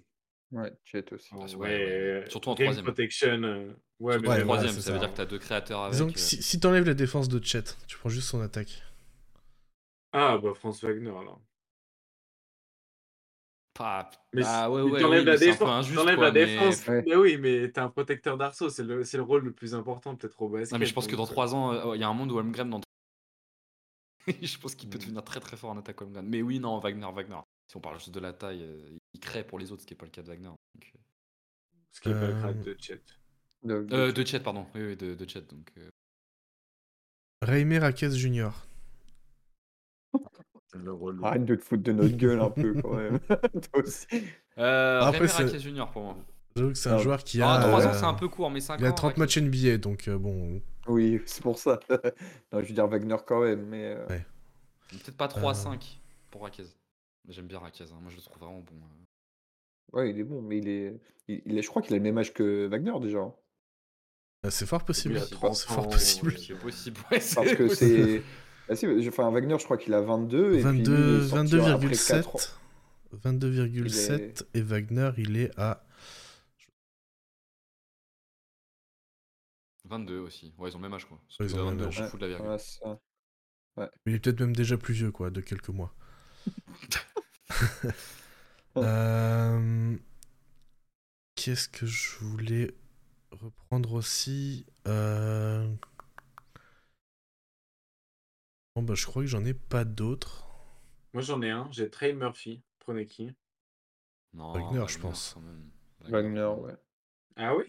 Ouais, Chet aussi. Ah, ouais, Surtout en troisième. Protection. Euh, ouais, mais en troisième, ça, veut dire que tu as deux créateurs avec. Donc, euh. si, si t'enlèves la défense de Chet, tu prends juste son attaque. Ah, bah, France Wagner, alors. Ah, mais ah ouais, ouais, t'enlèves la, défense, la défense. Mais... oui, mais t'es un protecteur d'arceau, c'est le, le, rôle le plus important peut-être au basket. Non, mais je pense que dans 3 ans, euh, il y a un monde où Holmgren dans je pense qu'il peut devenir très très fort en attaque Holmgren. Mais oui, non, Wagner, Wagner. Si on parle juste de la taille, euh, il crée pour les autres, ce qui n'est pas le cas de Wagner. Donc, euh. Ce qui est pas le cas de Chet. De, euh, de Chet, pardon. Oui, oui, de, de Chet. Donc, euh. Raimé Jr. Arrête de te foutre de notre gueule un peu quand même. Toi aussi. Euh, Après, Raquez Jr. pour moi. J'avoue que c'est un joueur qui a. Ah, 3 ans, c'est un peu court, mais 5 ans. Il a 30 matchs NBA, donc bon. Oui, c'est pour ça. non, je veux dire Wagner quand même, mais. Ouais. Peut-être pas 3-5 pour Raquez. J'aime bien Raquez, hein. moi je le trouve vraiment bon. Ouais, il est bon, mais il est, il, est je crois qu'il a le même âge que Wagner déjà. Hein. Bah, c'est fort possible. C'est fort possible. C'est possible. Parce que c'est. Bah, si, enfin, Wagner, je crois qu'il a 22. 22,7. 22,7 et Wagner, il est à 22 aussi. Ouais, ils ont le même âge, quoi. ils ont 22, je fous de la virgule. Ouais, Il est peut-être même déjà plus vieux, quoi, de quelques mois. Euh, qu'est-ce que je voulais reprendre aussi? Euh, Bon, bah, je crois que j'en ai pas d'autres. Moi, j'en ai un. J'ai Trey Murphy. Prenez qui? Non, Wagner, je pense. Wagner, ouais. Ah oui?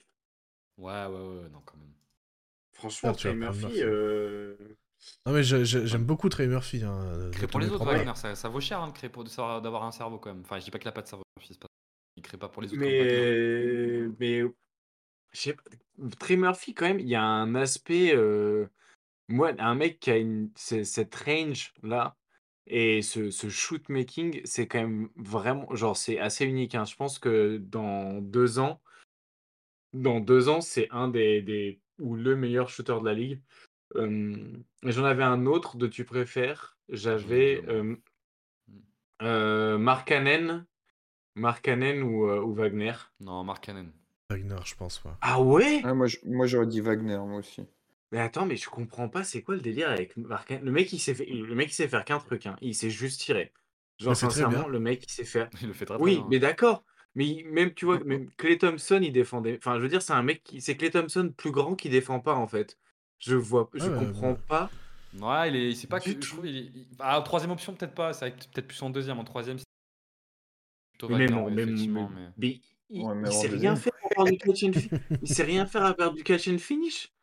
Ouais, ouais, ouais, non, quand même. Franchement, Trey Murphy. Euh, non, mais j'aime beaucoup Trey Murphy. Hein, crée pour les autres, Wagner, ça, ça, vaut cher hein, de créer pour d'avoir un cerveau quand même. Enfin, je dis pas qu'il a pas de cerveau, pas... il crée pas pour les autres. Mais, mais Trey Murphy, quand même, il y a un aspect. Euh... Moi, un mec qui a une... cette range là et ce, ce shoot making, c'est quand même vraiment. Genre, c'est assez unique. Hein. Je pense que dans deux ans, dans deux ans, c'est un des, des ou le meilleur shooter de la ligue. J'en avais un autre de tu préfères. J'avais euh, euh, Markkanen, ou, euh, ou Wagner. Non, Markkanen. Wagner, je pense. Ah ouais? Moi, moi j'aurais dit Wagner, moi aussi. Mais attends, mais je comprends pas, c'est quoi le délire avec Markkanen Le mec, il sait, le mec, il sait faire qu'un truc. Hein. Il sait juste tirer. Genre, sincèrement, le mec, il sait faire. Il le fait très, Oui, bien. mais d'accord. Mais même, tu vois, même Clay Thompson, il défendait. Enfin, je veux dire, c'est un mec qui. C'est Clay Thompson plus grand qui défend pas, en fait. Je vois, je comprends pas. Ouais, il est, c'est pas que. Je trouve, il est, ah, troisième option, peut-être pas. C'est peut-être plus en deuxième. En troisième, c'est plutôt mais non, effectivement. Mais, il, sait rien faire à faire du catch and finish. il sait rien faire à faire du catch and finish.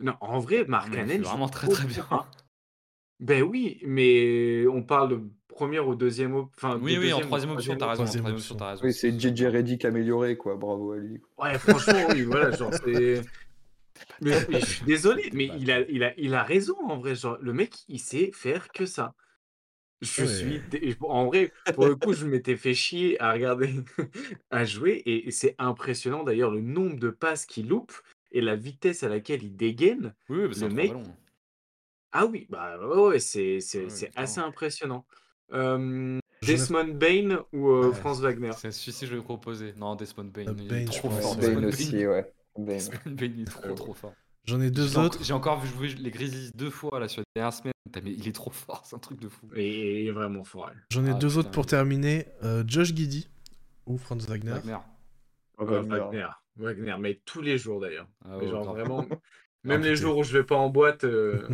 Non, en vrai, Mark Cannon. vraiment très très bien. Ben oui, mais on parle de première ou deuxième option. Enfin, oui, oui, en troisième option, t'as raison. Troisième option, as raison. Oui, c'est JJ Reddick amélioré, quoi. Bravo à lui. Ouais, franchement, oui, voilà, genre, c'est. Mais, je suis désolé, mais il a, il, a, il a raison en vrai. Genre, le mec, il sait faire que ça. Je suis. En vrai, pour le coup, je m'étais fait chier à regarder, à jouer, et c'est impressionnant d'ailleurs le nombre de passes qu'il loupe et la vitesse à laquelle il dégaine. Oui, oui le mec. Ah oui, bah ouais, c'est assez impressionnant. Desmond Bain ou euh, France Wagner? C'est celui-ci que je vais proposer. Non, Desmond Bain. il est trop fort. Bain aussi, ouais. Ben il est trop trop fort. J'en ai deux autres. J'ai encore vu jouer les Grizzlies deux fois là sur les dernières semaines. Mais il est trop fort, c'est un truc de fou. Et il est vraiment fort. J'en ai ah, deux autres pour terminer. Euh, Josh Giddy ou Franz Wagner? Wagner. Wagner. Wagner. mais tous les jours d'ailleurs. Ah genre vraiment. Même les jours où je vais pas en boîte. Euh...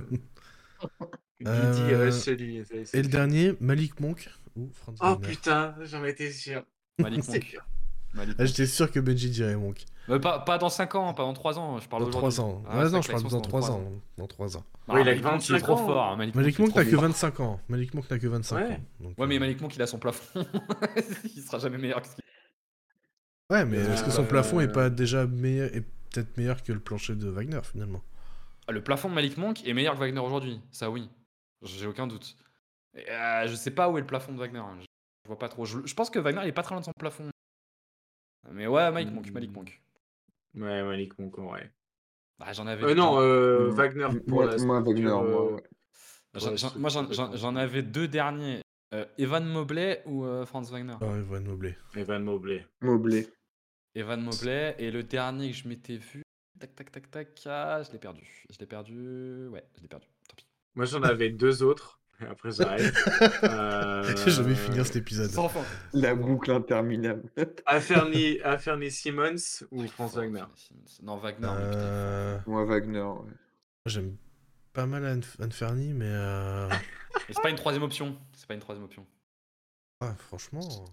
Chez lui. Et le dernier, Malik Monk ou Franz Oh putain, j'en étais sûr. Malik Monk. Ah, j'étais sûr que Benji dirait Monk. Mais pas, pas, dans 5 ans, pas dans 3 ans, je parle Dans 3 ans. Ah, non, je parle dans 3 ans. Dans 3 ans. oui, il a 25 ans. trop fort. Hein, Malik, Monk n'a que 25 ans. Malik Monk n'a que 25 ouais. ans. Donc, ouais, mais euh, Malik Monk, il a son plafond. il sera jamais meilleur que ce qu'il Ouais, mais est-ce que son euh, plafond est pas déjà meilleur, est peut-être meilleur que le plancher de Wagner finalement? Ah, Le plafond de Malik Monk est meilleur que Wagner aujourd'hui, ça oui, j'ai aucun doute. Euh, je sais pas où est le plafond de Wagner, hein. je vois pas trop. Je, je pense que Wagner il est pas très loin de son plafond. Mais ouais, Malik Monk, Malik Monk. Ouais, Malik Monk, ouais. Bah, j'en avais. Euh, non, euh, Wagner. Pour moi, moi, Wagner, moi, Moi, j'en avais deux derniers. Euh, Evan Mobley ou euh, Franz Wagner? Oh, Evan Mobley. Evan Mobley. Mobley. Evan Mobley. Et le dernier que je m'étais vu. Tac, tac, tac, tac. Ah, je l'ai perdu. Je l'ai perdu. Ouais, je l'ai perdu. Tant pis. Moi, j'en avais deux autres. Après, j'arrête. euh... J'ai jamais finir cet épisode. Sans fin. La boucle interminable. Aferni, Aferni Simmons ou Franz Wagner? Non, Wagner. Euh... Moi, Wagner, ouais. J'aime pas mal Anferni, mais. Euh... c'est pas une troisième option. C'est pas une troisième option. Ah, franchement.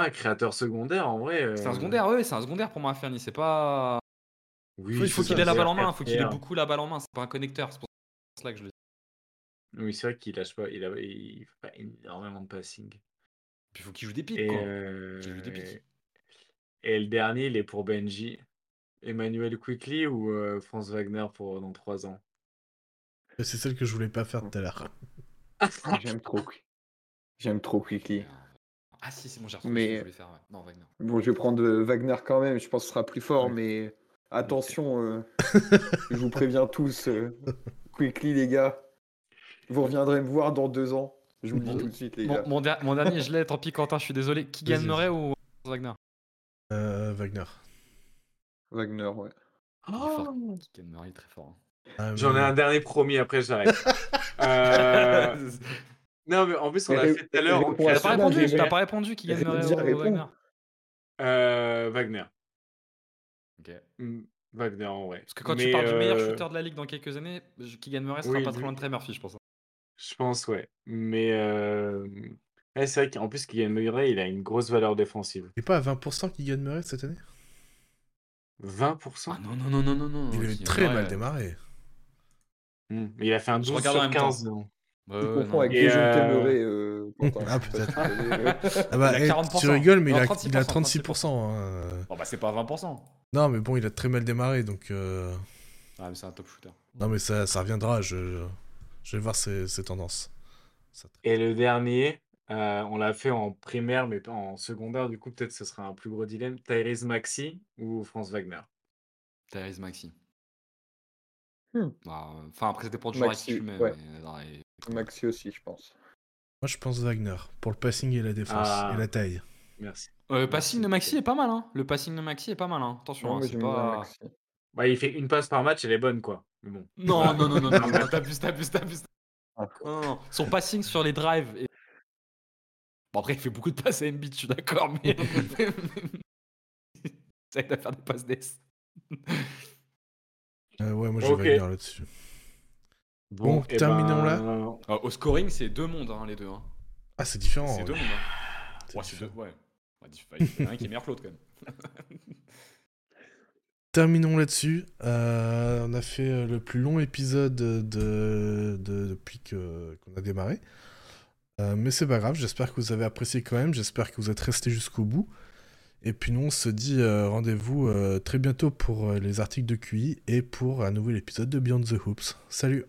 Ah, créateur secondaire, en vrai. C'est un euh, secondaire, oui, c'est un secondaire pour moi, Fernie. C'est pas. Oui, il faut c'est qu'il ça, ait la c'est balle en main, il faut qu'il ait beaucoup la balle en main. C'est pas un connecteur, c'est pour cela que je le dis. Oui, c'est vrai qu'il lâche pas. Il, a, il fait pas énormément de passing. Puis il faut qu'il joue des pics, Et, quoi. euh, joue des pics. et le dernier, il est pour Benji. Emmanuel Quickly ou euh, Franz Wagner pour dans 3 ans? C'est celle que je voulais pas faire tout à l'heure. J'aime trop. J'aime trop Quickly. Ah si, c'est bon, j'ai Mais- je voulais faire. ouais. Non, Wagner. Bon, je vais prendre euh, Wagner quand même, je pense que ce sera plus fort, Ouais. mais attention, euh, je vous préviens tous, euh, Quickly les gars, vous reviendrez me voir dans deux ans, je vous le dis Mon- tout de suite les Mon, gars. mon der- mon dernier, je l'ai, tant pis, Quentin, je suis désolé. Qui gagne Vas-y. Murray ou Wagner? Euh, Wagner. Wagner, ouais. Il est fort. Qui gagne Murray, il est très fort. hein. Ah, J'en ai un dernier promis, après j'arrête. Euh, Non, mais en plus, on l'a fait tout à l'heure. T'as à pas répondu, t'as pas répondu qui. Wagner Euh, Wagner. Ok. Hmm, Wagner, en vrai. Parce que quand Mais, tu parles du meilleur euh, shooter de la ligue dans quelques années, je- Kylian Murray sera oui, pas trop loin de Trey Murphy, je pense. hein. Je pense, ouais. Mais euh, ouais, c'est vrai qu'en plus, Kylian Murray, il a une grosse valeur défensive. Il est pas à 20% qui gagne Murray cette année? 20% Ah non, non, non, non, non, non. Il Kylian très Murray, mal démarré. Mais il a fait un Je 12 regarde en sur même temps. 15. non? Ouais, Tu non. avec Et, les jeunes euh, euh, Quentin. Ah, Je sais pas si tu connais, ouais. Ah bah, Il a eh, 40%. tu rigoles, mais il a, 36%, il a 36%. hein. Bon, bah, c'est pas 20%. Non, mais bon, il a très mal démarré, donc... euh, Ah, mais c'est un top shooter. Non, mais ça, ça reviendra, je, je, vais voir ses, ses tendances. Ça- Et le dernier, euh, on l'a fait en primaire, mais pas en secondaire. Du coup, peut-être ce sera un plus gros dilemme. Tyrese Maxi ou Franz Wagner? Therese Maxi. Hmm. Bah, euh, Enfin, après, c'était pour le joueur avec qui Maxi, tu mets. ouais. mais, non, et- Maxi aussi, je pense. Moi, je pense Wagner, pour le passing et la défense, Ah. et la taille. Merci. Euh, le passing de Maxi est pas mal, hein. Le passing de Maxi est pas mal, hein. Attention, hein, c'est j'aime bien pas. Maxi. Bah, il fait une passe par match, elle est bonne, quoi. Mais bon. Non, non, non, non, non, non, t'abuses, t'abuses, t'abuses. Ah. Non, non, Son passing sur les drives. est- Bon, après, il fait beaucoup de passes à Embiid, je suis d'accord, mais. Ça aide à faire des passes d'ess. Euh, ouais, moi, j'ai Ok. Wagner là-dessus. Bon, eh terminons là. ben, Euh, au scoring, c'est deux mondes, hein, les deux. Hein. Ah, c'est différent. c'est ouais. deux mondes. Hein. C'est Ouais, c'est deux, ouais. Il y en a un qui est meilleur que l'autre, quand même. Terminons là-dessus. Euh, on a fait euh, le plus long épisode de, de- depuis que- qu'on a démarré. Euh, mais c'est pas grave, j'espère que vous avez apprécié quand même, j'espère que vous êtes restés jusqu'au bout. Et puis nous, on se dit euh, rendez-vous euh, très bientôt pour euh, les articles de QI et pour un nouvel épisode de Beyond the Hoops. Salut